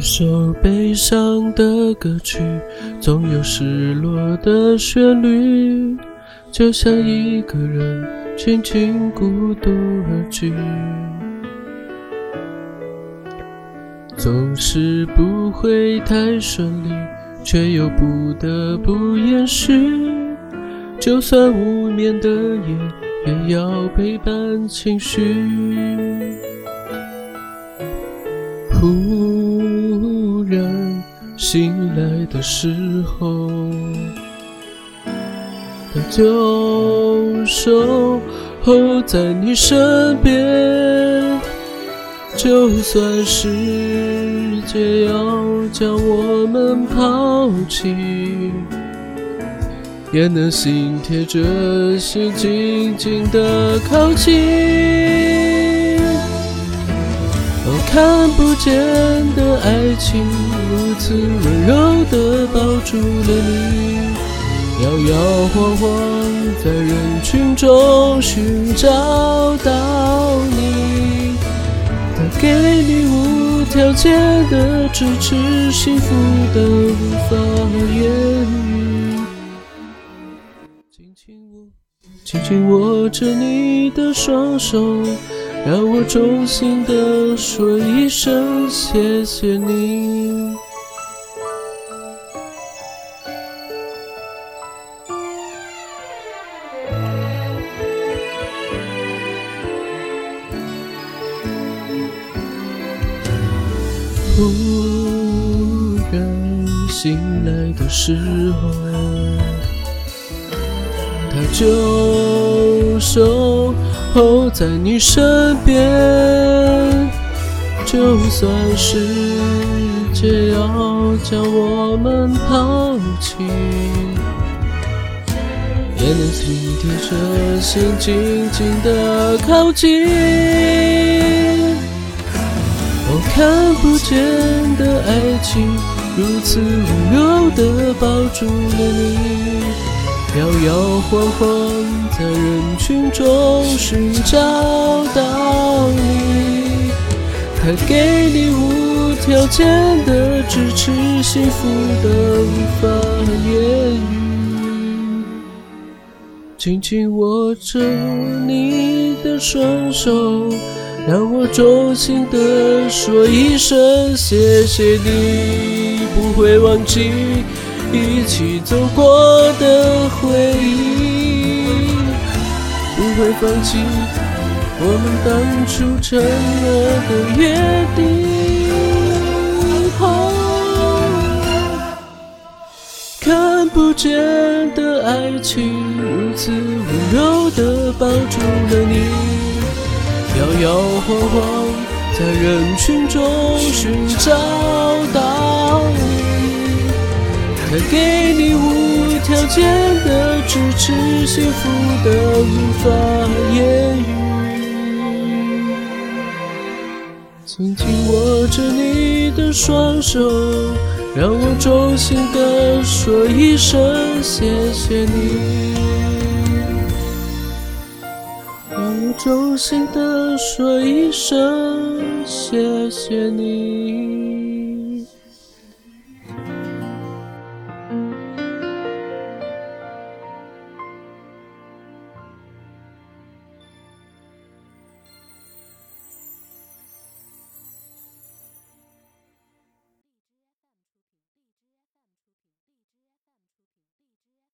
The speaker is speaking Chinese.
一首悲伤的歌曲，总有失落的旋律，就像一个人轻轻孤独而去。总是不会太顺利，却又不得不掩饰。就算无眠的夜，也要陪伴情绪。忽然醒来的时候，他就守候在你身边。就算世界要将我们抛弃，也能心贴着心，紧紧的靠近。哦，看不见的爱情，如此温柔的抱住了你，摇摇晃晃在人群中寻找到你。他给你无条件的支持，幸福的无法言语。紧紧握，紧紧握着你的双手，让我衷心的说一声谢谢你。忽然醒来的时候，他就守候在你身边。就算世界要将我们抛弃，也能紧贴着心，紧紧的靠近。我看不见的爱情，如此温柔地抱住了你，摇摇晃晃在人群中寻找到你，他给你无条件的支持，幸福的无法言语，紧紧握着你的双手。让我衷心的说一声谢谢你，不会忘记一起走过的回忆，不会放弃我们当初承诺的约定。看不见的爱情，如此温柔的抱住了你。摇摇晃晃在人群中寻找给你无条件的支持，幸福的无法言语。紧紧握着你的双手，让我衷心的说一声谢谢你。让我衷心的说一声谢谢你。